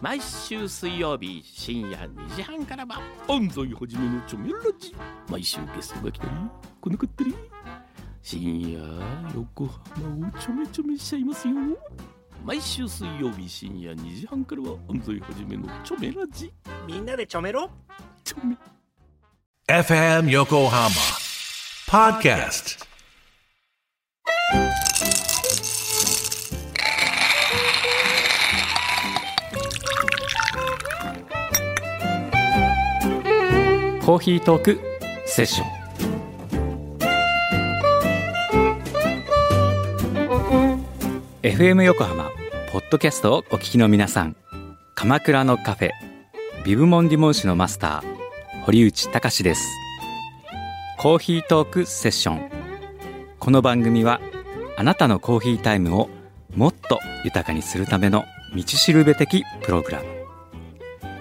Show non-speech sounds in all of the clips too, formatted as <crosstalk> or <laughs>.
毎週水曜日深夜2時半からは安西はじめのチョメラジ。毎週ゲストが来たり来なかったり。深夜横浜をちょめちょめしちゃいますよ。毎週水曜日深夜2時半からは安西はじめのチョメラジ。みんなでちょめろ。チョメ。FM Yokohama Podcast.「コーヒートークセッション」FM 横浜ポッドキャストをお聞きの皆さん。鎌倉のカフェビブモンディモンシュのマスター堀内隆です。コーヒートークセッション。この番組はあなたのコーヒータイムをもっと豊かにするための道しるべ的プログラム。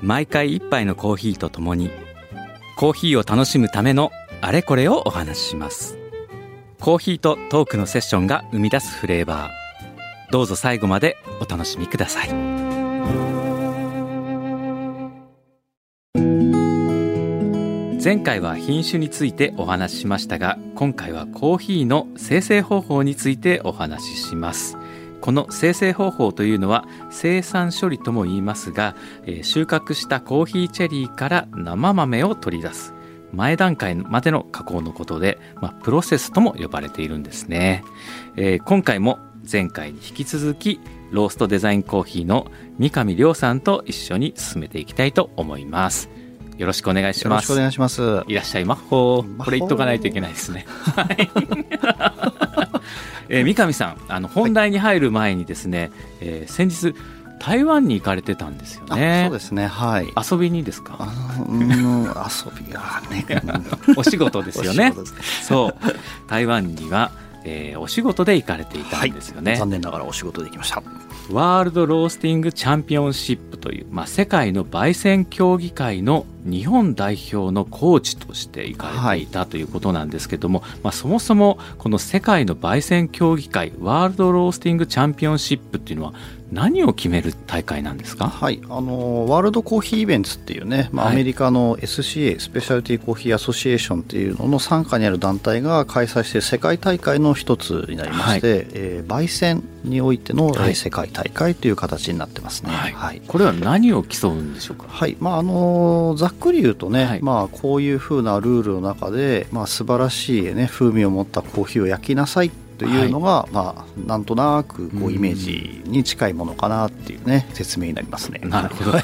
毎回一杯のコーヒーとともにコーヒーを楽しむためのあれこれをお話しします。コーヒーとトークのセッションが生み出すフレーバー。どうぞ最後までお楽しみください。前回は品種についてお話ししましたが今回はコーヒーの生成方法についてお話しします。この生成方法というのは生産処理とも言いますが、え収穫したコーヒーチェリーから生豆を取り出す。前段階までの加工のことで、まあ、プロセスとも呼ばれているんですね、えー今回も前回に引き続きローストデザインコーヒーの三上亮さんと一緒に進めていきたいと思います。よろしくお願いしますよろしくお願いします。いらっしゃいマッホーマッホーこれ言っとかないといけないですね。はい。<laughs> えー三上さん、あの本題に入る前にですね、えー先日台湾に行かれてたんですよあね。そうですね。はい。遊びにですか？あのうん遊びが <laughs> ね。お仕事ですよねそう。台湾には、えーお仕事で行かれていたんですよね。残念ながらお仕事できました。ワールドロースティングチャンピオンシップという、まあ、世界の焙煎競技会の日本代表のコーチとして行かれていたということなんですけども、まあ、そもそもこの世界の焙煎競技会ワールドロースティングチャンピオンシップっていうのは何を決める大会なんですか？はい、あのワールドコーヒーイベントっていうね、まあ、はい。アメリカの SCA スペシャルティーコーヒーアソシエーションっていうのの傘下にある団体が開催している世界大会の一つになりまして、えー焙煎においての、世界大会という形になってますね。はいはいこれは何を競うんでしょうかはいまああのざっくり言うとね、はい。まあ、こういうふうなルールの中で、まあ、素晴らしい、ね、風味を持ったコーヒーを焼きなさいというのが、まあ、なんとなくこうイメージに近いものかなっていうね説明になりますね。なるほど。はい、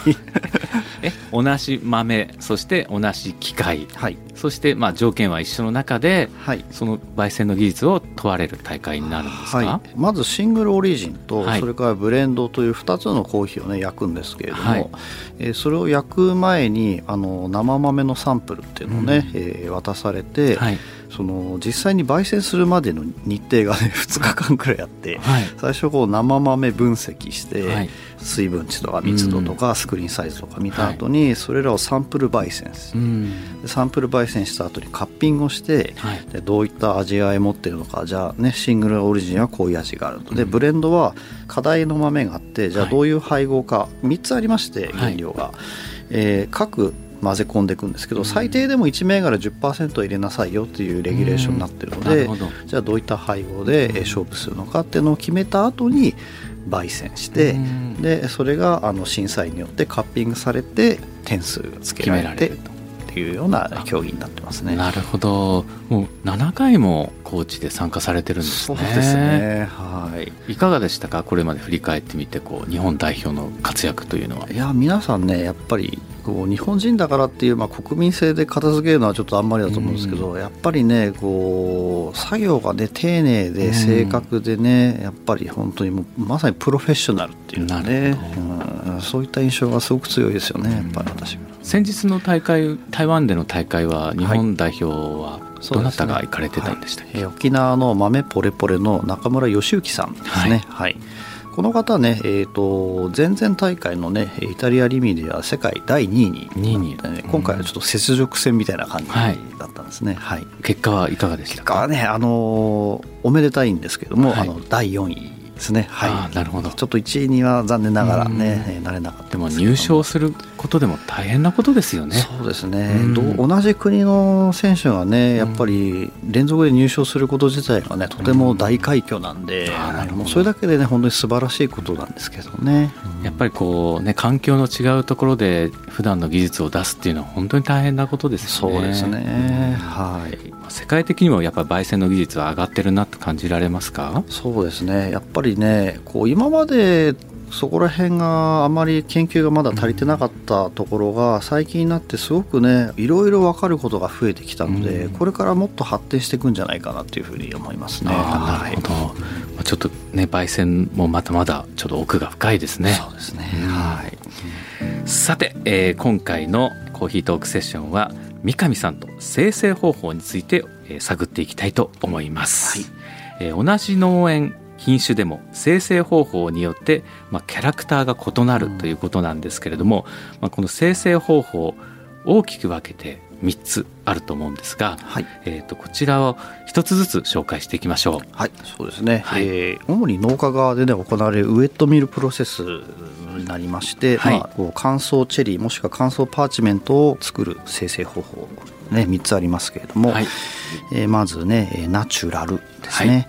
<laughs> え同じ豆そして同じ機械。はい。そしてまあ条件は一緒の中ではい。その焙煎の技術を問われる大会になるんですか、はい、まずシングルオリジンと、はい。それからブレンドという2つのコーヒーをね焼くんですけれども、はい。えーそれを焼く前にあの生豆のサンプルっていうのをね、うん。えー渡されて、はいその実際に焙煎するまでの日程がね <laughs> 2日間くらいあって、はい。最初こう生豆分析して、はい。水分値とか密度とかスクリーンサイズとか見た後にそれらをサンプル焙煎する。サンプル焙煎した後にカッピングをして、はい。でどういった味わいを持ってるのかじゃあねシングルオリジンはこういう味があると。でうん。ブレンドは課題の豆があってじゃあはい。どういう配合か3つありましてはい。原料が、えー各混ぜ込んでいくんですけど、うん。最低でも1銘柄10%入れなさいよっていうレギュレーションになってるので、じゃあどういった配合でえー勝負するのかっていうのを決めた後に焙煎して、うん。でそれがあの審査員によってカッピングされて点数がつけられて決められるっていうような競技になってますね。なるほど。もう7回もコーチで参加されてるんですね。そうですね。はい。いかがでしたか？これまで振り返ってみてこう日本代表の活躍というのは。いや皆さんねやっぱりこう日本人だからっていう、まあ、国民性で片付けるのはちょっとあんまりだと思うんですけど、やっぱりねこう作業がね丁寧で正確でね、やっぱり本当にもうまさにプロフェッショナルっていうかねうん、そういった印象がすごく強いですよねやっぱり私が。先日の大会台湾での大会は日本代表はどなたが行かれてたんでしたっけ、えー沖縄の豆ポレポレの中村義之さんですね。はい。この方ね、えー、と前々大会のねイタリアリミでは世界第2位に2位に。今回はちょっと雪辱戦みたいな感じはい。だったんですね。はい。結果はいかがでしたか？結果はね、あのーおめでたいんですけども、はい。あの第4位ですね。あはーなるほど。いちょっと1位には残念ながらねなれなかったでも。入賞することでも大変なことですよね。そうですね、う同じ国の選手がね、やっぱり連続で入賞すること自体がね、とても大快挙なんで、あーなるほど。もうそれだけでね、本当に素晴らしいことなんですけどね。やっぱりこうね環境の違うところで普段の技術を出すっていうのは本当に大変なことですよね。そうですね、はい。世界的にもやっぱり焙煎の技術は上がってるなと感じられますか？そうですね、やっぱりね、こう今までそこら辺があまり研究がまだ足りてなかったところが、最近になってすごくね、いろいろ分かることが増えてきたので、うん。これからもっと発展していくんじゃないかなというふうに思いますね。なるほど、まあちょっとね焙煎もまだまだちょっと奥が深いですね。そうですね、うん。はい。さて、えー今回のコーヒートークセッションは三上さんと生成方法について、えー探っていきたいと思います、えー同じ農園品種でも生成方法によって、まあ、キャラクターが異なるということなんですけれども、まあ、この生成方法大きく分けて3つあると思うんですが、はい。えー、とこちらを一つずつ紹介していきましょう。はい、そうですね、はい。えー主に農家側で、ね、行われるウエットミルプロセスになりまして、はい。まあ、こう乾燥チェリーもしくは乾燥パーチメントを作る生成方法、ね、3つありますけれども、はい。えーまずねえーナチュラルですね、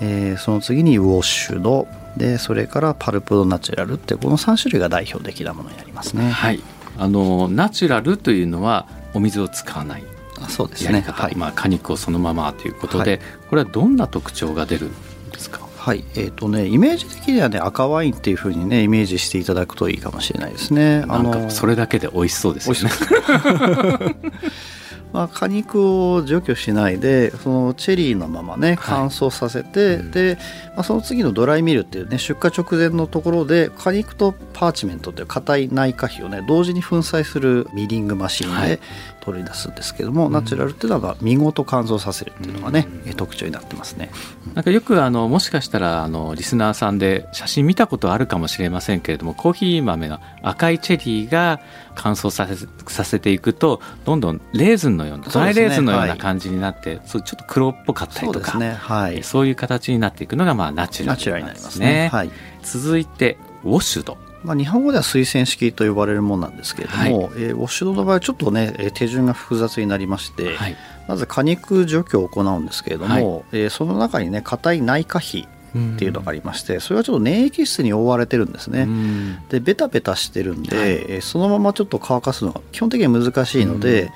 えーその次にウォッシュド。でそれからパルプドナチュラルってこの3種類が代表的なものになりますね。はい、あのナチュラルというのはお水を使わない。あそうですやり方、ねはい。まあ、果肉をそのままということで、はい。これはどんな特徴が出るんですか？はい、えーとね、イメージ的にはね赤ワインっていうふうにねイメージしていただくといいかもしれないですね。なんかそれだけで美味しそうですよね。<laughs> まあ、果肉を除去しないでそのチェリーのままね乾燥させて、うん。で、まあ、その次のドライミルっていうね出荷直前のところで果肉とパーチメントっていう硬い内果皮をね同時に粉砕するミリングマシンはい。で取り出すんですけども、ナチュラルっていうのは見事乾燥させるっていうのがね、え特徴になってますね。なんかよくあのもしかしたらあのリスナーさんで写真見たことあるかもしれませんけれどもコーヒー豆の赤いチェリーが乾燥させさせていくとどんどんレーズンのようなドライレーズンのようはない感じになってそうちょっと黒っぽかったりとかそうね。はい。えそういう形になっていくのがまあナチュラルになりますね。ね。はい。続いてウォッシュドまあ、日本語では水洗式と呼ばれるものなんですけれども、はい。えーウォッシュドの場合はちょっとねえー手順が複雑になりまして、はい。まず果肉除去を行うんですけれども、はい。えーその中にね硬い内果皮っていうのがありましてそれはちょっと粘液質に覆われてるんですね。うん。でベタベタしてるんで、はい。えーそのままちょっと乾かすのが基本的には難しいので、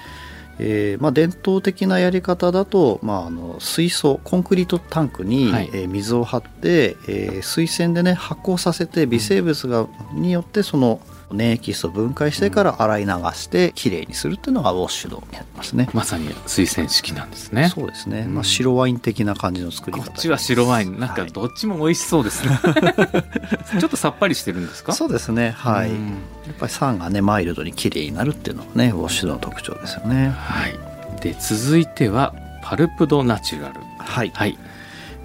えーまあ、伝統的なやり方だと、まあ、あの水槽コンクリートタンクに、はい。えー水を張って、えー水栓でね発酵させて微生物が、によってその粘液質を分解してから洗い流してきれいにするっていうのがウォッシュドになりますね。まさに水洗式なんですね。そうですね、うん。まあ、白ワイン的な感じの作り方こっちは白ワイン。なんかはい。どっちも美味しそうですね、<laughs> ちょっとさっぱりしてるんですか？そうですね。はい、うん。やっぱり酸がねマイルドに綺麗になるっていうのがねウォッシュドの特徴ですよね。はい、で続いてはパルプドナチュラル。はい、はい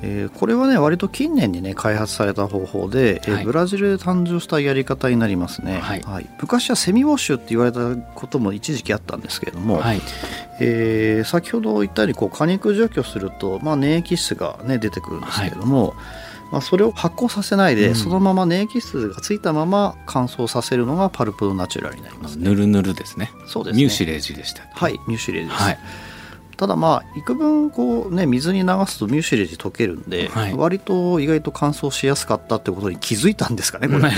えーこれはね割と近年にね開発された方法で、えーはい。ブラジルで誕生したやり方になりますね、はい。昔はセミウォッシュって言われたことも一時期あったんですけれども、はい。えー先ほど言ったようにこう果肉除去すると、まあ、粘液質が、ね、出てくるんですけれども、まあ、それを発酵させないで、うん。そのまま粘液質がついたまま乾燥させるのがパルプドナチュラルになりますね。ぬるぬるですね。そうですね。ミューシレージでしたはいミューシレージです、はいただまあ幾分こうね水に流すとミューシレージ溶けるんで、はい。割と意外と乾燥しやすかったってことに気づいたんですかねこれ、はい。<laughs>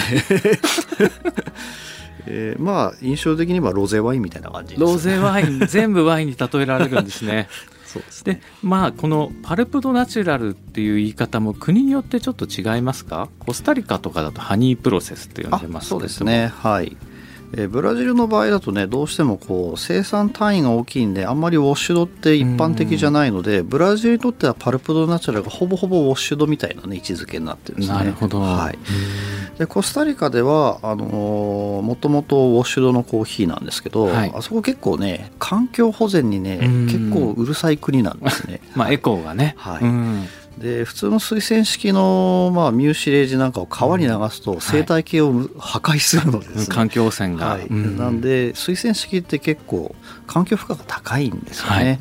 えーまあ印象的にはロゼワインみたいな感じですロゼワイン全部ワインに例えられるんですね。<laughs> そうですでまあこのパルプドナチュラルっていう言い方も国によってちょっと違いますか？コスタリカとかだとハニープロセスって呼んでますそうですね。はいえーブラジルの場合だとねどうしてもこう生産単位が大きいんであんまりウォッシュドって一般的じゃないのでブラジルにとってはパルプドナチュラルがほぼほぼウォッシュドみたいな、ね、位置づけになってるんですね。なるほど、はい、でコスタリカではあのーもともとウォッシュドのコーヒーなんですけど、はい。あそこ結構ね環境保全にねうん。結構うるさい国なんですね。<laughs> まあエコーがね、はい。うんで普通の水洗式の、まあ、ミューシレージなんかを川に流すと生態系を破壊するのです、ね。環境汚染が、はい。うん。なんで水洗式って結構環境負荷が高いんですよね、はい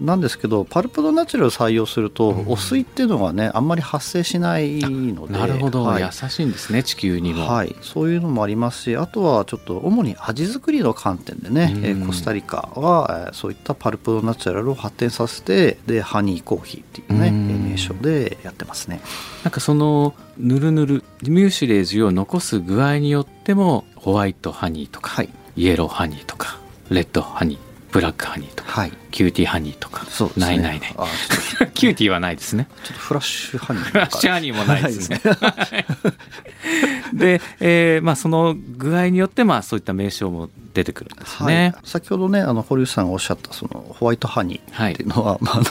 なんですけどパルプドナチュラルを採用すると、うん。汚水っていうのがねあんまり発生しないのでなるほど、はい。優しいんですね地球にも、はい、そういうのもありますしあとはちょっと主に味作りの観点でね、うん。えーコスタリカは、えーそういったパルプドナチュラルを発展させてでハニーコーヒーっていうね、名称でやってますね。なんかそのぬるぬるミューシレージを残す具合によってもホワイトハニーとか、はい。イエローハニーとかレッドハニーブラックハニーとかはい。キューティーハニーとかね。ないないない。<laughs> キューティーはないですね。とちょっとフラッシュハニー。フラッシュハニーもないですね。<laughs> で、えーまあ、その具合によって、まあ、そういった名称も出てくるんですはい。ね。、先ほどねあの堀内さんがおっしゃったそのホワイトハニーはいっていうのは、まあ、あの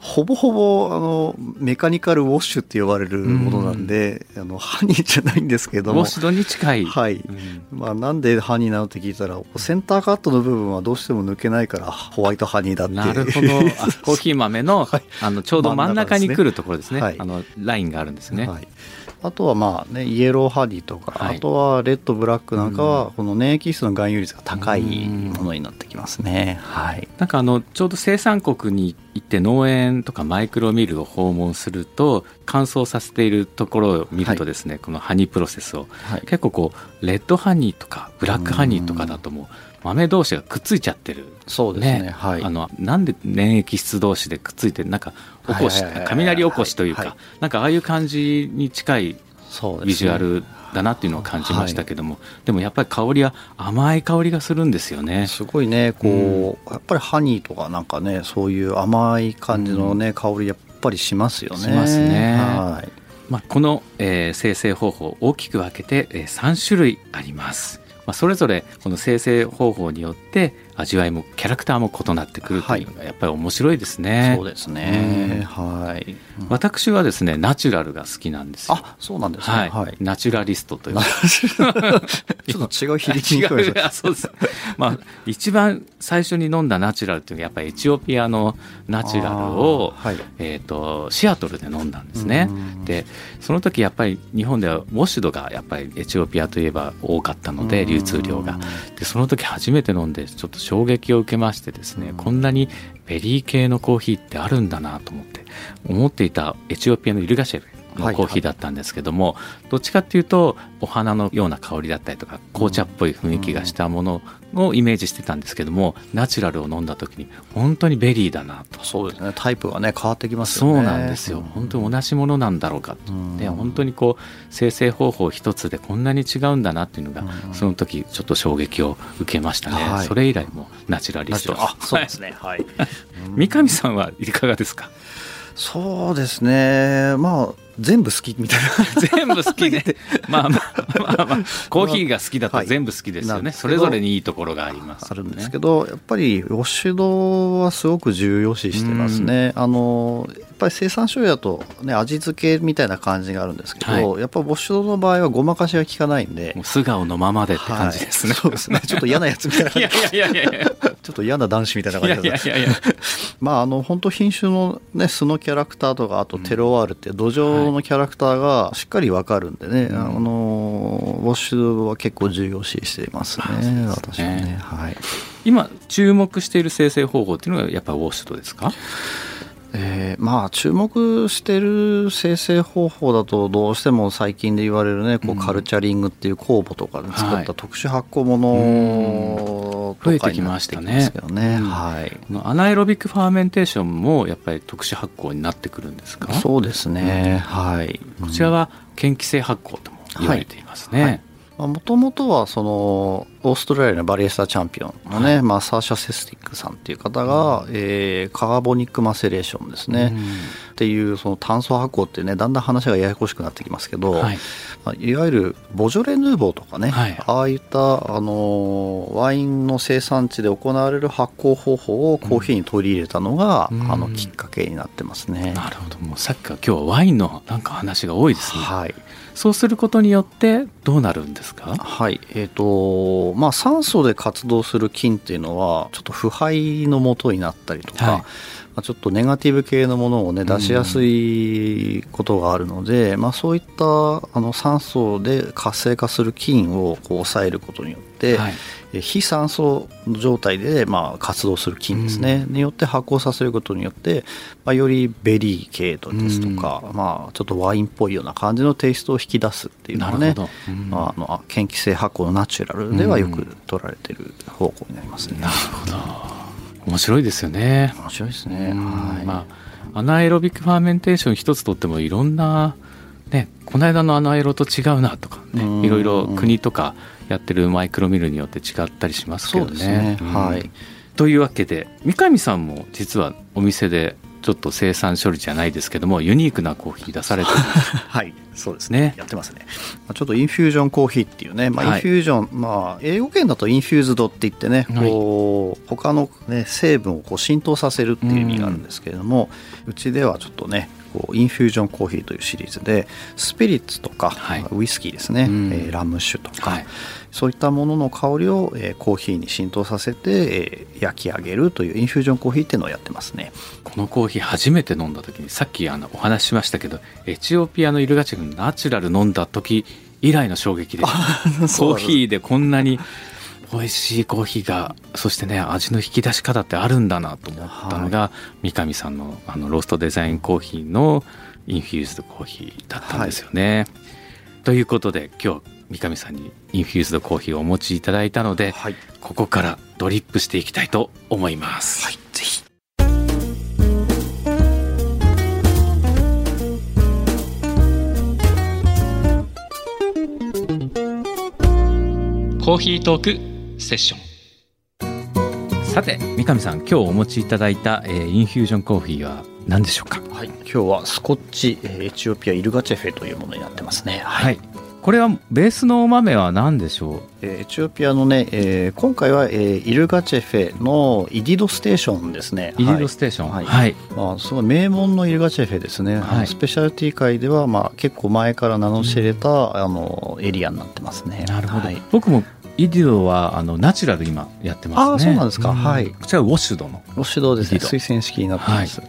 ほぼほぼあのメカニカルウォッシュって呼ばれるものなんで、あのハニーじゃないんですけども。ウォッシュドに近い。はい、うん。まあ、なんでハニーなのって聞いたらセンターカットの部分はどうしても抜けないからホワイトハニーだって。なるほど。<laughs> あコーヒー豆の,、はい。あのちょうど真ん中に来るところですね。はい。あのラインがあるんですね、はい、あとはまあねイエローハニーとか、はい。あとはレッドブラックなんかはこの粘液質の含有率が高いものになってきますね、はい。なんかあのちょうど生産国に行って農園とかマイクロミルを訪問すると乾燥させているところを見るとですね、このハニープロセスをはい。結構こうレッドハニーとかブラックハニーとかだともう豆同士がくっついちゃってる。そうですね。はい。あのなんで粘液質同士でくっついてなんか起こし雷起こしというか、はい。なんかああいう感じに近いビジュアルだなっていうのを感じましたけども、でもやっぱり香りは甘い香りがするんですよね。すごいねこう、やっぱりハニーとかなんかねそういう甘い感じのね、香りやっぱりしますよね。しますね。はい。まあ、この、えー生成方法大きく分けて、えー3種類あります。まあ、それぞれこの生成方法によって味わいもキャラクターも異なってくるというのがやっぱり面白いですね。そうですね、はい、うん。私はですねナチュラルが好きなんですよ。あそうなんですね。はい、はい。ナチュラリストという。か <laughs> ちょっと違う響きに聞こえ違う。あそうです。まあ一番最初に飲んだナチュラルっていうのはやっぱりエチオピアのナチュラルを、はい。えっ、とシアトルで飲んだんですね。うん。でその時やっぱり日本ではウォシュドがやっぱりエチオピアといえば多かったので流通量が。でその時初めて飲んでちょっと衝撃を受けましてですね、うん。こんなにベリー系のコーヒーってあるんだなと思って思っていたエチオピアのイルガシェフのコーヒーだったんですけども、どっちかっていうとお花のような香りだったりとか紅茶っぽい雰囲気がしたものをイメージしてたんですけどもナチュラルを飲んだ時に本当にベリーだなと。そうですね。タイプがね変わってきますそうなんですよ、本当に同じものなんだろうかと、うん。で本当にこう精製方法一つでこんなに違うんだなっていうのが、うん。その時ちょっと衝撃を受けましたね、はい。それ以来もナチュラリスト。あそうですね。はい。三神さんはいかがですか？そうですね。まあ全部好きみたいな。全部好きで <laughs> まあまあまあまあ。コーヒーが好きだとはい。全部好きですよね、なんですけどそれぞれにいいところがありますあるんですどけど、やっぱりウォッシュドはすごく重要視してますね。あのやっぱり生産商だと、ね、味付けみたいな感じがあるんですけど、はやっぱウォッシュドの場合はごまかしが効かないんで。素顔のままでって感じですね、はい。そうですね。ちょっと嫌なやつみたいな <laughs> いやいやいやいや。ちょっと嫌な男子みたいな感じだいやいやいやまああの本当品種のね素のキャラクターとかあとテロワールって土壌のキャラクターがしっかりわかるんでね、あのウォッシュドは結構重要視していますね。ね。私はね。はい。今注目している精製方法っていうのがやっぱウォッシュドですか？えーまあ注目してる精製方法だとどうしても最近で言われるねこう culturing っていう酵母とかで作はいった特殊発酵物と増えてきましてたね。うんはい。このアナエロビックファーメンテーションもやっぱり特殊発酵になってくるんですか？そうですね、はい。こちらは嫌気性発酵とも言われていますね、はい。もともとはそのオーストラリアのバリエスタチャンピオンのね、まあ、サーシャ・セスティックさんっていう方が、えーカーボニックマセレーションですね、っていうその炭素発酵ってねだんだん話がややこしくなってきますけど、はい。まあいわゆるボジョレ・ヌーボーとかね、はい。ああいった、あのワインの生産地で行われる発酵方法をコーヒーに取り入れたのが、うん。あのきっかけになってますね。なるほど。もうさっきから今日はワインのなんか話が多いですね、はい。そうすることによってどうなるんですか？はい。えーとまあ、酸素で活動する菌っていうのはちょっと腐敗のもとになったりとか、はい。まあ、ちょっとネガティブ系のものをね出しやすいことがあるので、まあ、そういったあの酸素で活性化する菌をこう抑えることによって、はい。え非酸素状態でまあ活動する菌ですね、によって発酵させることによって、まあ、よりベリー系統ですとか、まあ、ちょっとワインっぽいような感じのテイストを引き出すっていうのがねまあ、あのあ嫌気性発酵のナチュラルではよく取られてる方向になりますね。なるほど面白いですよね面白いですね。うんはいまあ anaerobic fermentation 一つとってもいろんなねこの間のアナエロと違うなとかねうんいろいろ国とかやってるマイクロミルによって違ったりしますけどねね。うんはい。というわけで三神さんも実はお店でちょっと精製処理じゃないですけどもユニークなコーヒー出されてる。<laughs> はい、そうですね。ね。やってますね。まあちょっとインフュージョンコーヒーっていうね、まあ、はい。インフュージョン、まあ、英語圏だと infused って言ってね、はい。こう、他のね、成分をこう浸透させるっていう意味があるんですけれども、うちではちょっとね、こうインフュージョンコーヒーというシリーズでスピリッツとか、はい。ウイスキーですね、うん。えーラム酒とか、はい。そういったものの香りを、えーコーヒーに浸透させて、えー焼き上げるというインフュージョンコーヒーっていうのをやってますね。このコーヒー初めて飲んだ時にさっきあのお話ししましたけどエチオピアのイルガチェフのナチュラル飲んだ時以来の衝撃で <laughs> コーヒーでこんなに美味しいコーヒーがそしてね味の引き出し方ってあるんだなと思ったのが、三上さんのあのローストデザインコーヒーのインフューズドコーヒーだったんですよね。ということで今日三上さんにインフューズドコーヒーをお持ちいただいたので、はい、ここからドリップしていきたいと思います。はい、ぜひ。コーヒートークセッション。さて三上さん今日お持ちいただいた、えーインフュージョンコーヒーは何でしょうか？はい、今日はスコッチえーエチオピアイルガチェフェというものになってますね。はい。これはベースのお豆は何でしょえーエチオピアのね、えー今回は、えーイルガチェフェのイディドステーションですね。うイリドステーション。はい。はい、まあ、すごい名門のイルガチェフェですね、あはい。のスペシャルティ界では、まあ、結構前から名の知れた、あのエリアになってますね。なるほど、はい、僕もイディドはあのナチュラル今やってますね。あーそうなんですか。はい。こちらはウォッシュドの。ロシドですね。推薦式になってます、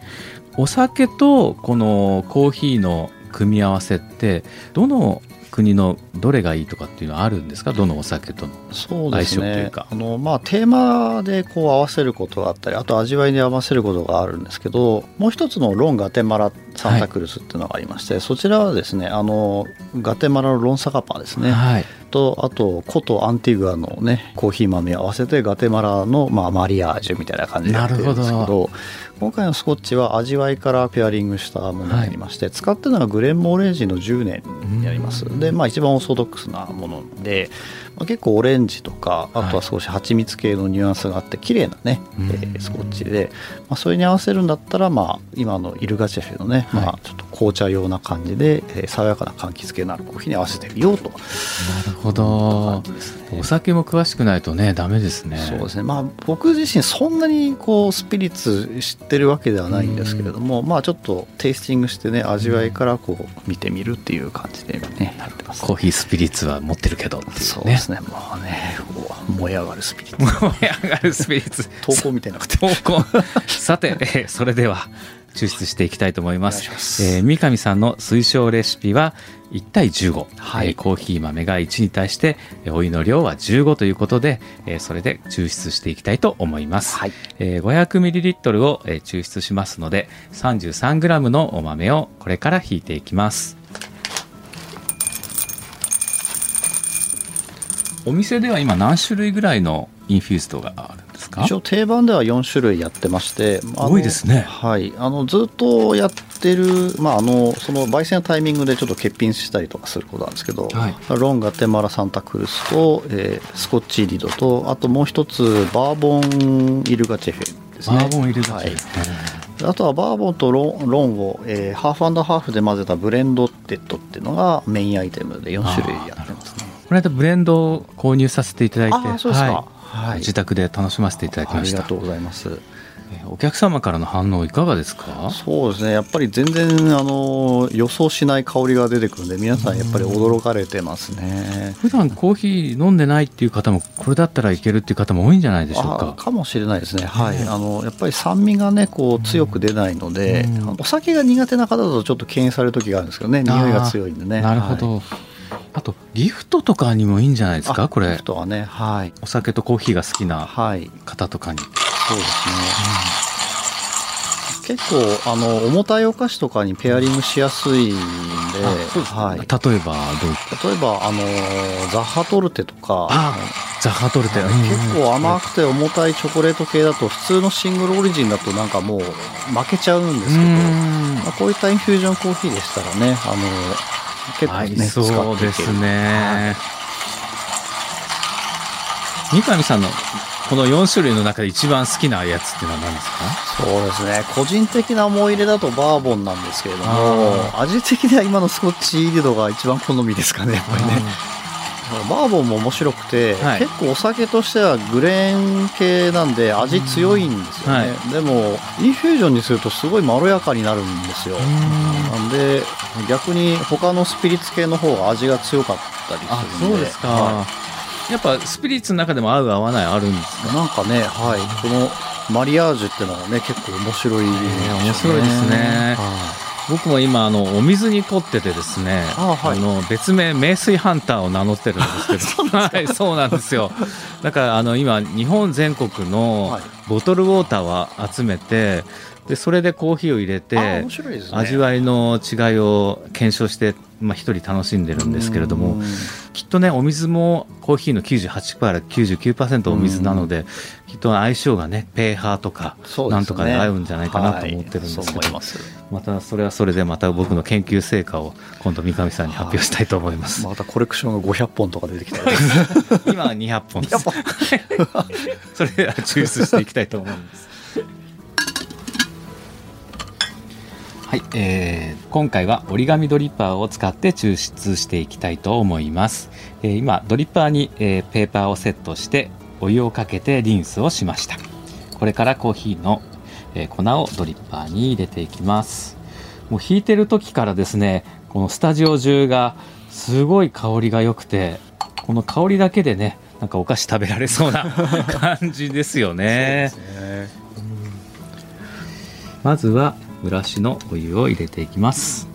お酒とこのコーヒーの組み合わせってどの国のどれがいいとかっていうのはあるんですか？どのお酒とのそうですね。相性というか。あの、まあ、テーマでこう合わせることがあったりあと味わいに合わせることがあるんですけどもう一つのロン・ガテマラ・サンタクルスっていうのがありまして、そちらはですねあのガテマラのロン・サカパーですね、はい。とあと古都アンティグアのねコーヒー豆を合わせてガテマラの、まあ、マリアージュみたいな感じでやってるんですけど今回のスコッチは味わいからペアリングしたものになりまして、使ってるのがグレンモーレンジの10年になります。で、まあ、一番オーソドックスなもので、まあ、結構オレンジとかあとは少し蜂蜜系のニュアンスがあって綺麗なね、うん。えースコッチで、まあ、それに合わせるんだったら、まあ、今のイルガチェフェのね、まはあ、ちょっと紅茶用な感じで、えー爽やかな柑橘系のあるコーヒーに合わせてみようと。なるほど。ね。お酒も詳しくないとねダメですね。そうですね。まあ僕自身そんなにこうスピリッツ知ってるわけではないんですけれども、まあちょっとテイスティングしてね味わいからこう見てみるっていう感じでね。やってますコーヒースピリッツは持ってるけどっていうね。そうですね。もうね燃え上がるスピリッツ。燃え上がるスピリッツ。<laughs> 投稿みたいなくて投稿。さて、えーそれでは抽出していきたいと思います。えー三上さんの推奨レシピは1対15、はい。えーコーヒー豆が1に対してえーお湯の量は15ということで、えーそれで抽出していきたいと思います、はい。えー 500ml をえー抽出しますので 33g のお豆をこれからひいていきますお店では今何種類ぐらいのインフューズドがあるんですか？一応定番では4種類やってまして多いですね。はい。あのずっとやってる、まあ、あのその焙煎のタイミングでちょっと欠品したりとかすることなんですけど、はい。ロンガテマラサンタクルスと、えースコッチリドとあともう一つバーボンイルガチェフェですね。バーボン入れだはい。あとはバーボンとロンロンを、えーハーフハーフで混ぜたブレンドテッドっていうのがメインアイテムで4種類やってますねこの間ブレンドを購入させていただいてはい。はい。自宅で楽しませていただきありがましたとうございます。えお客様からの反応いかがですか？そうですね。やっぱり全然あの予想しない香りが出てくるんで皆さんやっぱり驚かれてますね。普段コーヒー飲んでないっていう方もこれだったらいけるっていう方も多いんじゃないでしょうあかかもしれないですね。はい。あのやっぱり酸味がねこう強く出ないので、うん。お酒が苦手な方だとちょっと敬遠される時があるんですけどね。匂いが強いんでね。なるほど、はいあとギフトとかにもいいんじゃないですか？あこれ。ギフトはねはい。お酒とコーヒーが好きなはい。方とかに、そうですね、結構あの重たいお菓子とかにペアリングしやすいんではい、例えばどう？例えばあのザッハトルテとか。あザハトルテ、うん結構甘くて重たいチョコレート系だと普通のシングルオリジンだとなんかもう負けちゃうんですけど、うん。まあ、こういったインフュージョンコーヒーでしたらねあの結構ねそうですいける。ね、三上さんのこの4種類の中で一番好きなやつっていうのは何ですか？そうですね。個人的な思い入れだとバーボンなんですけれどもあ味的には今のスコッチイールドが一番好みですかねやっぱりねバーボンも面白くて、はい。結構お酒としてはグレーン系なんで味強いんですよね、はでもインフュージョンにするとすごいまろやかになるんですよ。なんで逆に他のスピリッツ系の方が味が強かったりあするんで。そうですか、はやっぱスピリッツの中でも合う合わないあるんですかいなんかねはい。このマリアージュっていうのがね結構面白いね、面白いですね。はい僕も今あのお水に凝っててですねあはい。の別名名水ハンターを名乗ってるんですけど。<laughs> はいそうなんですよ。だからあの今日本全国のはい。ボトルウォーターを集めてでそれでコーヒーを入れあてね。味わいの違いを検証してまあ、一人楽しんでるんですけれどもうん。きっとねお水もコーヒーの98%から99%お水なのできっと相性がねペーハーとかなんとかで合うんじゃないかなと思ってるんですはいけど、またそれはそれでまた僕の研究成果を今度三上さんに発表したいと思います。またコレクションが500本とか出てきたら今は200本です。<laughs> それでは抽出していきたいと思います。はい、えー今回は折り紙ドリッパーを使って抽出していきたいと思います。えー今ドリッパーに、えーペーパーをセットしてお湯をかけてリンスをしました。これからコーヒーの、えー粉をドリッパーに入れていきます。もう引いてる時からですね、このスタジオ中がすごい香りが良くて、この香りだけでね、なんかお菓子食べられそうな <laughs> 感じですよね。まずは蒸らしのお湯を入れていきます。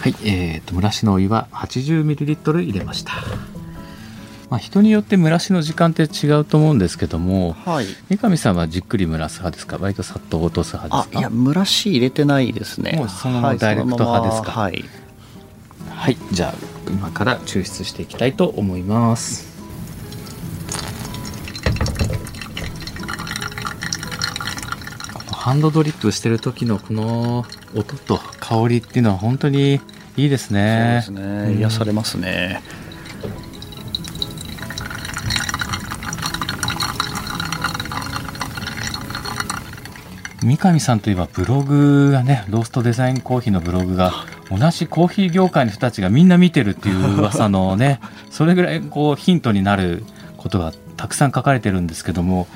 はい、えー、と蒸らしのお湯は 80ml 入れました。まあ、人によって蒸らしの時間って違うと思うんですけどもはい。三上さんはじっくり蒸らす派ですか？割とさっと落とす派ですか？あいや蒸らし入れてないですね。もうそのままダイレクト派ですか？はい。はいじゃあ今から抽出していきたいと思いますハンドドリップしてる時のこの音と香りっていうのは本当にいいですね。そうですね。癒されますね。三上さんといえばブログがねローストデザインコーヒーのブログが同じコーヒー業界の人たちがみんな見てるっていう噂のね <laughs> それぐらいこうヒントになることがたくさん書かれてるんですけども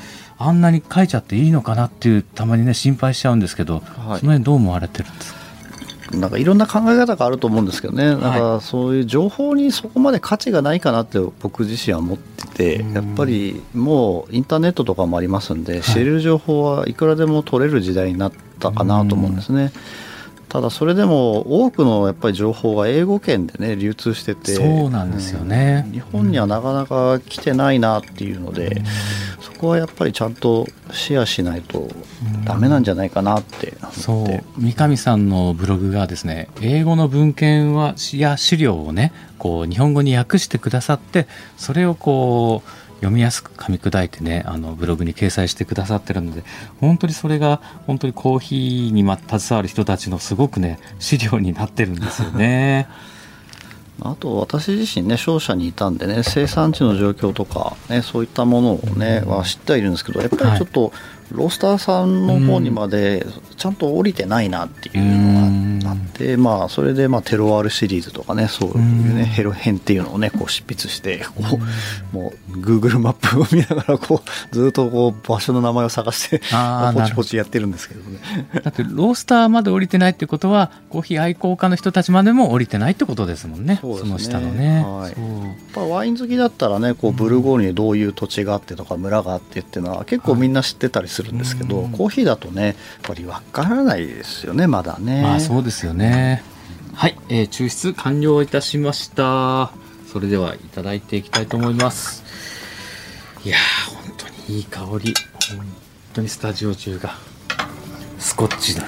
あんなに書いちゃっていいのかなっていうたまにね心配しちゃうんですけど、はい。その辺どう思われてるんですか？なんかいろんな考え方があると思うんですけどね、なんかそういう情報にそこまで価値がないかなって僕自身は思ってて、うん。やっぱりもうインターネットとかもありますんで、知れる情報はいくらでも取れる時代になったかなと思うんですね。ただそれでも多くのやっぱり情報が英語圏でね流通しててそうなんですよね。うん日本にはなかなか来てないなっていうので、そこはやっぱりちゃんとシェアしないとダメなんじゃないかなってそ思って。う。三上さんのブログがですね英語の文献はや資料をねこう日本語に訳してくださってそれをこう読みやすく噛み砕いてねあのブログに掲載してくださってるので本当にそれが本当にコーヒーにま携わる人たちのすごくね資料になってるんですよね。<laughs> あと私自身ね商社にいたんでね生産地の状況とか、ね、そういったものをねは知ってはいるんですけどやっぱりちょっとロースターさんの方にまでちゃんと降りてないなっていうのがあって、まあ、それでまあテロワールシリーズとかねそういうねヘロ編っていうのをねこう執筆してこうもう Google マップを見ながらこうずっとこう場所の名前を探してポチポチやってるんですけどね。だってロースターまで降りてないってことはコーヒー愛好家の人たちまでも降りてないってことですもんね。そね。の下のね、はい。やっぱワイン好きだったらねこうブルゴーニュにどういう土地があってとか村があってっていうのは結構みんな知ってたりするんですけど、コーヒーだとねやっぱりわからないですよねまだね。まあそうですよね。はい、えー抽出完了いたしました。それではいただいていきたいと思います。いやー、本当にいい香り。本当にスタジオ中がスコッチの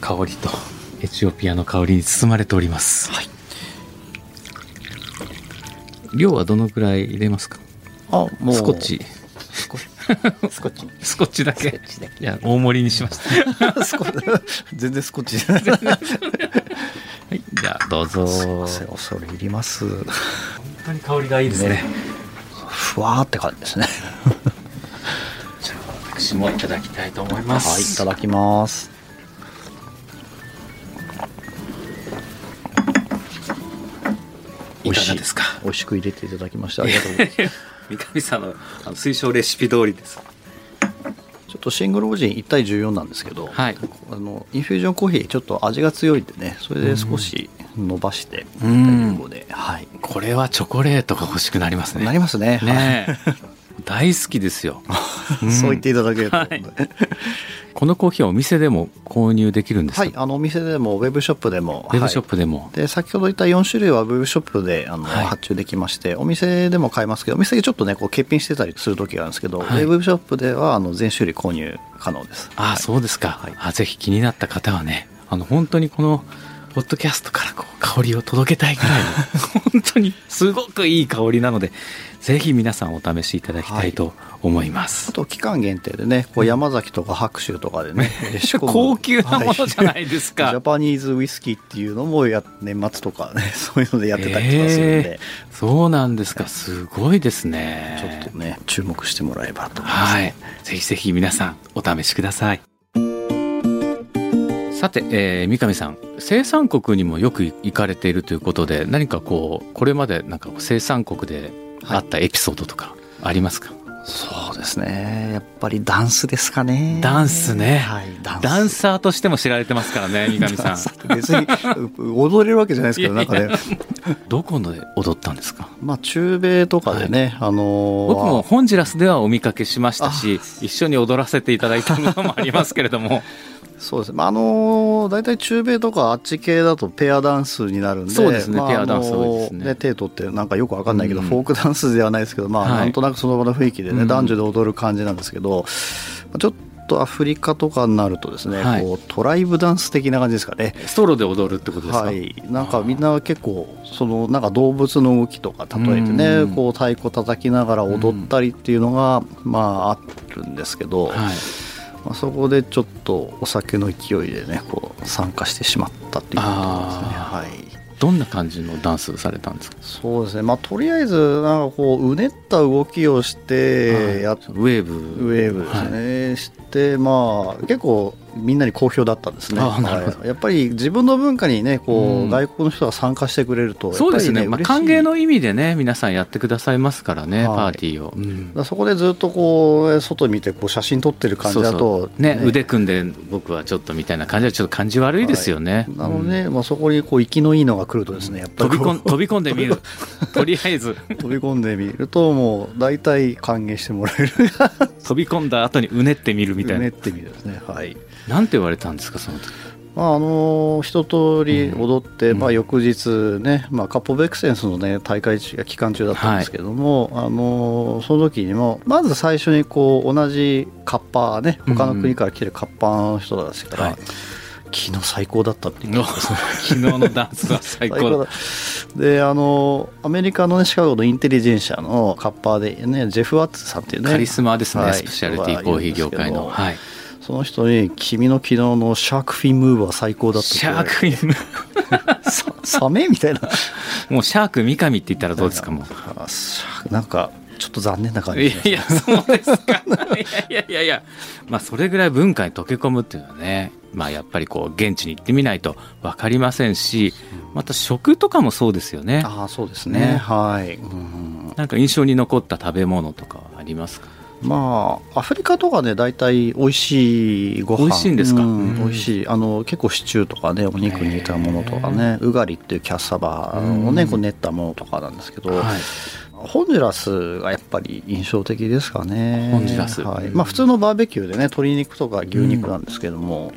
香りとエチオピアの香りに包まれております。はい。量はどのくらい入れますか？あもうスコッチ。スコッチ。<laughs> スコッチだけ。いや、大盛りにしました。全然スコッチじゃない。はい、じゃあどうぞ。恐れ入ります。当に香りがいいですね。ねふわーって感じですね。じゃあ私もいただきたいと思います。はいいただきます。い。かがですか？美味しく入れていただきましてありがとうございます三上さんのあの推奨レシピ通りです。ちょっとシングルオージン1対14なんですけど、はい。あのインフュージョンコーヒーちょっと味が強いんでねそれで少し伸ばして1対うん。15で、はい。これはチョコレートが欲しくなりますね。なりますね。ねえ。<laughs> 大好きですよ。はいそう言っていただけると、はいこのコーヒーはお店でも購入できるんですか？はい、あのお店でもウェブショップでもウェブショッはいプでも。で先ほど言った4種類はウェブショップであの、はい発注できましてお店でも買えますけどお店でちょっとねこう欠品してたりする時があるんですけど、はいウェブショップではあの全種類購入可能ですああ、そうですか。あぜひ気になった方はね、あの本当にこのポッドキャストからこう香りを届けたいぐらいの <laughs> 本当にすごくいい香りなので、ぜひ皆さんお試しいただきたいと思います。あと期間限定でねこう山崎とか白州とかでね <laughs> 高級なものじゃないですかはジャパニーズウイスキーっていうのもや年末とかね <laughs> そういうのでやってたりとかするんで、えーそうなんですか。すごいですね。ちょっとね注目してもらえればと思います、はい。ぜひぜひ皆さんお試しください。さて、えー三上さん、生産国にもよく行かれているということで、何かこう、これまでなんか生産国であったエピソードとかありますか、そうですね。やっぱりダンスですかね。ダンスね。はいダンス。ダンサーとしても知られてますからね、三上さん。別に <laughs> 踊れるわけじゃないですけどなんかね。どこで踊ったんですか？まあ中米とかでね、あのー僕もホンジュラスではお見かけしましたし、一緒に踊らせていただいたものもありますけれども、そうです。ね、まああのー大体中米とかあっち系だとペアダンスになるんでそうですね。まあペアダンスあのー多いですね。手取ってなんかよくわかんないけど、うん。フォークダンスではないですけど、まあはい。なんとなくその場の雰囲気でね、うん。男女で踊る感じなんですけど、まあちょっとアフリカとかになるとですね、はい。こうトライブダンス的な感じですかね。ソロで踊るってことですか、はい、なんかみんな結構そのなんか動物の動きとか例えてね、うん。こう太鼓叩きながら踊ったりっていうのが、まああるんですけど、はい。まあ、そこでちょっとお酒の勢いでねこう参加してしまったっていうことですね。あはい。どんな感じのダンスされたんですか？そうですね。まあとりあえずなんかこううねった動きをしてやっウェーブ。ウェーブですね、してまあ結構みんなに好評だったんですね。やっぱり自分の文化にねこう、うん。外国の人が参加してくれるとそうですね。まあ、歓迎の意味でね皆さんやってくださいますからね、はい。パーティーを、うん。そこでずっとこう外見てこう写真撮ってる感じだとそうそう。ね腕組んで僕はちょっとみたいな感じはちょっと感じ悪いですよね、なので、まあ、そこにこう生きのいいのが来るとですねやっぱりこう。飛び込ん飛び込んでみる。<laughs> とりあえず。飛び込んでみるともう大体歓迎してもらえる。<laughs> 飛び込んだ後にうねってみるみたいな、ねってみるですね。はいなんて言われたんですかその時。まああの一通り踊って、うん。まあ、翌日ね、まあ、カッポベクセンスの、ね、大会期間中だったんですけども、あのその時にもまず最初にこう同じカッパーね他の国から来てるカッパーの人たちから、はい昨日最高だったって言っ <laughs> 昨日のダンスは最高だ <laughs> であのアメリカの、ね、シカゴのインテリジェンシャのカッパーで、ね、ジェフ・ワッツさんっていうね。カリスマですね、はい。スペシャルティーコーヒー業界の、はい、その人に「君の昨日のシャークフィンムーブは最高だった」シャークフィンさ <laughs> サメみたいな。もうシャーク三上って言ったらどうですかもう。なんかちょっと残念な感じいやいやそうですか。いやいやいやいや。まあそれぐらい文化に溶け込むっていうのはね。まあやっぱりこう現地に行ってみないと分かりませんしまた食とかもそうですよね。ああそうですねね。はい、うん、なんか印象に残った食べ物とかはありますか？まあアフリカとかね大体美味しいご飯。美味しいんですか？ううん。美味しい。あの結構シチューとかねお肉に似たものとかね。ウガリっていうキャッサバをねうん。こう練ったものとかなんですけど、はいホンジュラスがやっぱり印象的ですかね。ホンジュラス。はい。まあ、普通のバーベキューでね鶏肉とか牛肉なんですけども、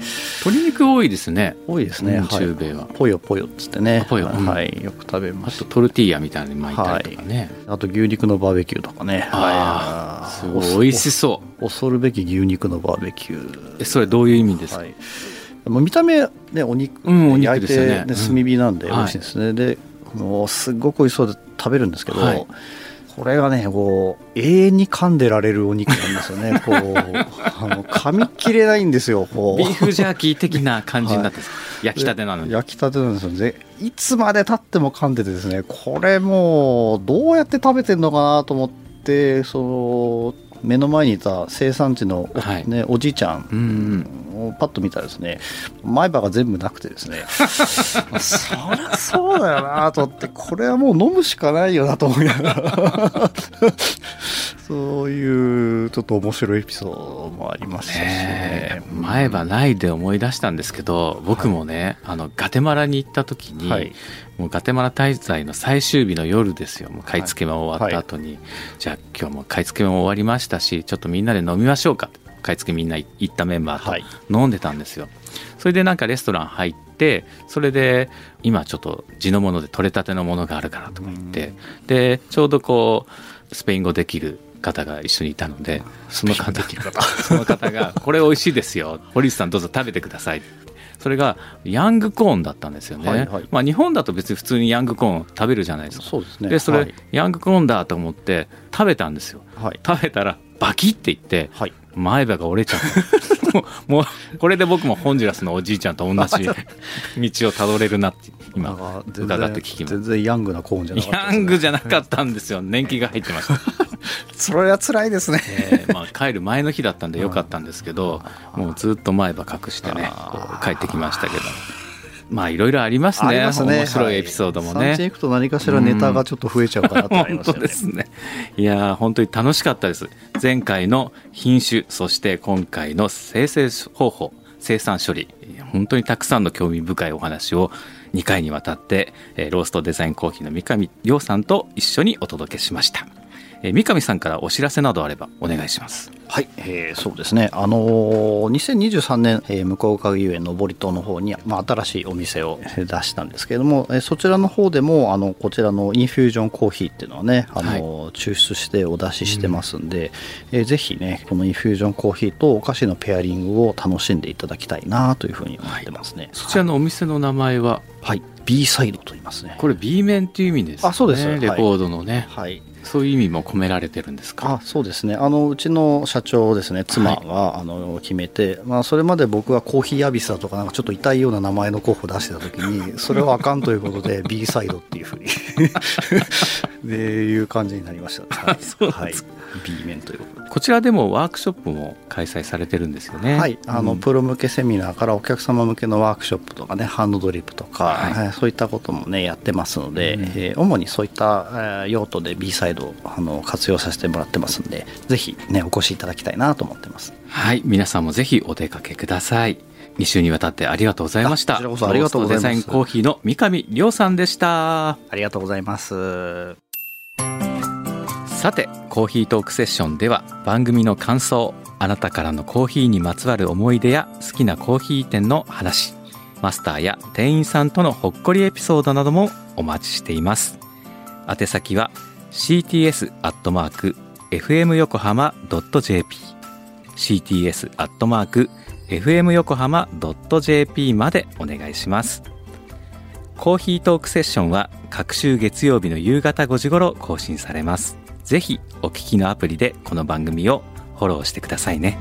鶏肉多いですね。多いですね、うんはい。中米は。ポヨポヨっつってね。あポヨうんはい、よく食べあます。とトルティーヤみたいに巻いたりとかね、あと牛肉のバーベキューとかね。ああすごい。美味しそう。恐るべき牛肉のバーベキュー。えそれどういう意味ですか、はい、もう見た目ねお肉,、うんお肉焼いですよね。炭火なんではい。美味しいですね、でもうすっごく美味しそうで食べるんですけど、はい。これがねこう永遠に噛んでられるお肉なんですよね。こう <laughs> あの噛み切れないんですよこう。ビーフジャーキー的な感じになってます、<laughs> 焼きたてなのに。焼きたてなんですよ。ねいつまで経っても噛んでてですねこれもうどうやって食べてんのかなと思ってその目の前にいた生産地のね、おじいちゃんをパッと見たらですね前歯が全部なくてですね。そりゃそうだよなと思って <laughs> これはもう飲むしかないよなと思いながら。そういうちょっと面白いエピソードもありましたしね。前歯ないで思い出したんですけど僕もね、あのガテマラに行った時に、はいもうガテマラ滞在の最終日の夜ですよ。もう買い付けも終わった後に、じゃあ今日も買い付けも終わりましたしちょっとみんなで飲みましょうか。買い付けみんな行ったメンバはい。ーと飲んでたんですよ、それでなんかレストラン入ってそれで今ちょっと地のもので取れたてのものがあるからとか言って、でちょうどこうスペイン語できる方が一緒にいたのでその <laughs> 方。その方が「これ美味しいですよ。堀内さんどうぞ食べてください」それがヤングコーンだったんですよね、はいはい。まあ、日本だと別に普通にヤングコーン食べるじゃないですか。そうですね。でそれ、はい。ヤングコーンだと思って食べたんですよ。はい。食べたらバキっていってはい。前歯が折れちゃった。<laughs> もうもうこれで僕もホンジュラスのおじいちゃんと同じ <laughs> 道をたどれるなって今伺って然聞きます。全然ヤングなコーンじゃなかったね。ングじゃなかったんですよ。年季が入ってました <laughs> それは辛いですね。えーまあ、帰る前の日だったんでよかったんですけど、もうずっと前歯隠してねこう帰ってきましたけど。まあいろいろありますね。ね。面白いエピソードもね、産地行くと何かしらネタがちょっと増えちゃうかなってあり本当ますよね。ですね。いやー本当に楽しかったです。前回の品種そして今回の生成方法生産処理。本当にたくさんの興味深いお話を2回にわたって、えーローストデザインコーヒーの三上亮さんと一緒にお届けしました、えー三上さんからお知らせなどあればお願いします。はい、えーそうですね、あのー2023年、えー向岡遊園登戸の方に、まあ、新しいお店をえー出したんですけれども、えーそちらの方でもあのこちらのインフュージョンコーヒーっていうのはね、あのー抽出してお出ししてますんで、えーぜひねこのインフュージョンコーヒーとお菓子のペアリングを楽しんでいただきたいなというふうに思ってますね、そちらのお店の名前は？はい、B サイドと言いますね。これ B 面っていう意味ですね。あそうです。はい。レコードのね、はいそういう意味も込められてるんですか？あそうですね。あのうちの社長ですね妻が、あの決めて、まあ、それまで僕はコーヒーアビスだとかなんかちょっと痛いような名前の候補を出してた時に <laughs> それはあかんということで B サイドっていうふうに。<laughs> でいう感じになりました、はい。<laughs> そうなんはい。です、B 面ということで。こちらでもワークショップも開催されてるんですよね。はい、あの、うん。プロ向けセミナーからお客様向けのワークショップとかねハンドドリップとか、はい。はい。そういったこともねやってますので、うん。えー主にそういった、えー用途で B サイドをあの活用させてもらってますんでぜひねお越しいただきたいなと思ってます。はい。皆さんもぜひお出かけください。2週にわたってありがとうございました。あこちらこそありがとうございます。コーヒーの三上亮さんでした。ありがとうございますさてコーヒートークセッションでは番組の感想あなたからのコーヒーにまつわる思い出や好きなコーヒー店の話マスターや店員さんとのほっこりエピソードなどもお待ちしています。宛先は cts.fm 横浜 .jp cts.fm 横浜 .jp までお願いします。コーヒートークセッションは各週月曜日の夕方5時頃更新されます。ぜひお聞きのアプリでこの番組をフォローしてくださいね。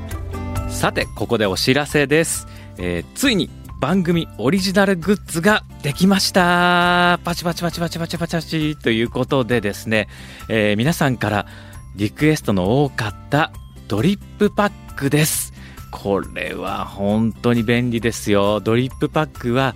さてここでお知らせです、えーついに番組オリジナルグッズができました。パチパチパチパチパチパチパチということでですね、えー皆さんからリクエストの多かったドリップパックです。これは本当に便利ですよ。ドリップパックは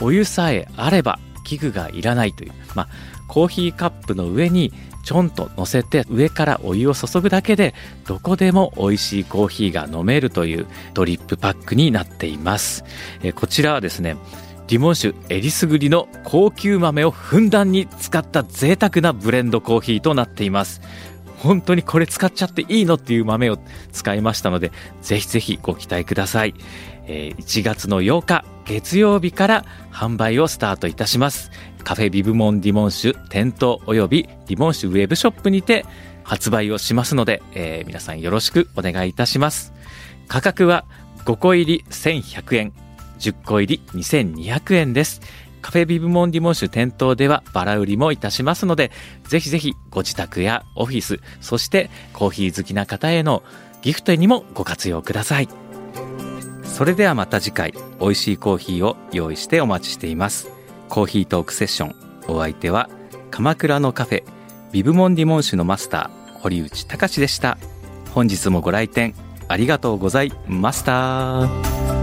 お湯さえあれば器具がいらないという。まあコーヒーカップの上にちょんと乗せて上からお湯を注ぐだけでどこでも美味しいコーヒーが飲めるというドリップパックになっています。えこちらはですねリモン酒エリスグリの高級豆をふんだんに使った贅沢なブレンドコーヒーとなっています。本当にこれ使っちゃっていいのっていう豆を使いましたのでぜひぜひご期待ください、えー1月の8日月曜日から販売をスタートいたします。カフェビブモンディモン酒店頭およびディモン酒ウェブショップにて発売をしますので、えー皆さんよろしくお願いいたします。価格は5個入り1100円。10個入り2200円です。カフェビブモンディモン酒店頭ではバラ売りもいたしますのでぜひぜひご自宅やオフィスそしてコーヒー好きな方へのギフトにもご活用ください。それではまた次回美味しいコーヒーを用意してお待ちしています。コーヒートークセッション。お相手は鎌倉のカフェビブモンディモン酒のマスター堀内隆でした。本日もご来店ありがとうございました。